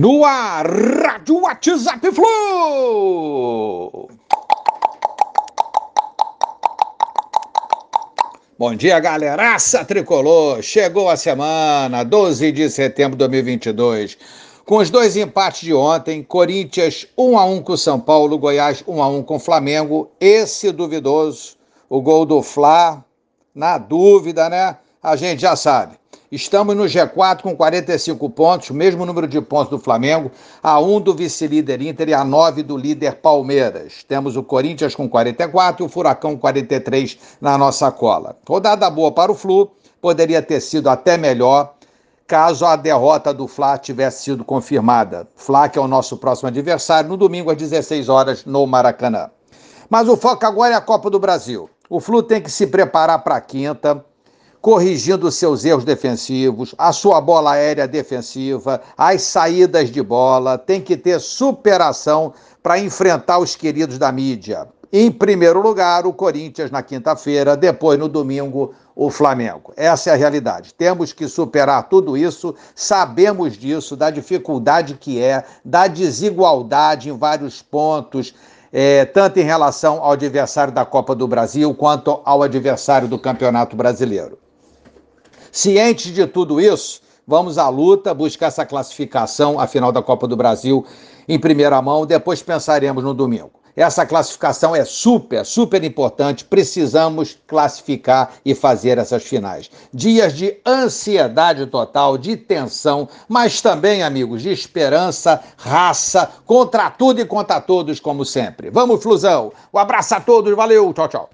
No ar, Rádio WhatsApp Flu! Bom dia, galeraça tricolor! Chegou a semana, 12 de setembro de 2022. Com os dois empates de ontem, Corinthians 1 a 1 com São Paulo, Goiás 1 a 1 com Flamengo. Esse duvidoso, o gol do Fla, na dúvida, né? A gente já sabe. Estamos no G4 com 45 pontos, mesmo número de pontos do Flamengo, a 1 do vice-líder Inter e a 9 do líder Palmeiras. Temos o Corinthians com 44 e o Furacão com 43 na nossa cola. Rodada boa para o Flu, poderia ter sido até melhor caso a derrota do Fla tivesse sido confirmada. Fla, que é o nosso próximo adversário, no domingo às 16 horas no Maracanã. Mas o foco agora é a Copa do Brasil. O Flu tem que se preparar para a quinta corrigindo seus erros defensivos, a sua bola aérea defensiva, as saídas de bola, tem que ter superação para enfrentar os queridos da mídia. Em primeiro lugar, o Corinthians na quinta-feira, depois no domingo, o Flamengo. Essa é a realidade. Temos que superar tudo isso, sabemos disso, da dificuldade que é, da desigualdade em vários pontos. É, tanto em relação ao adversário da Copa do Brasil quanto ao adversário do Campeonato Brasileiro. Cientes de tudo isso, vamos à luta, buscar essa classificação, a final da Copa do Brasil, em primeira mão, depois pensaremos no domingo. Essa classificação é super, super importante. Precisamos classificar e fazer essas finais. Dias de ansiedade total, de tensão, mas também, amigos, de esperança, raça, contra tudo e contra todos, como sempre. Vamos, Flusão! Um abraço a todos, valeu, tchau, tchau.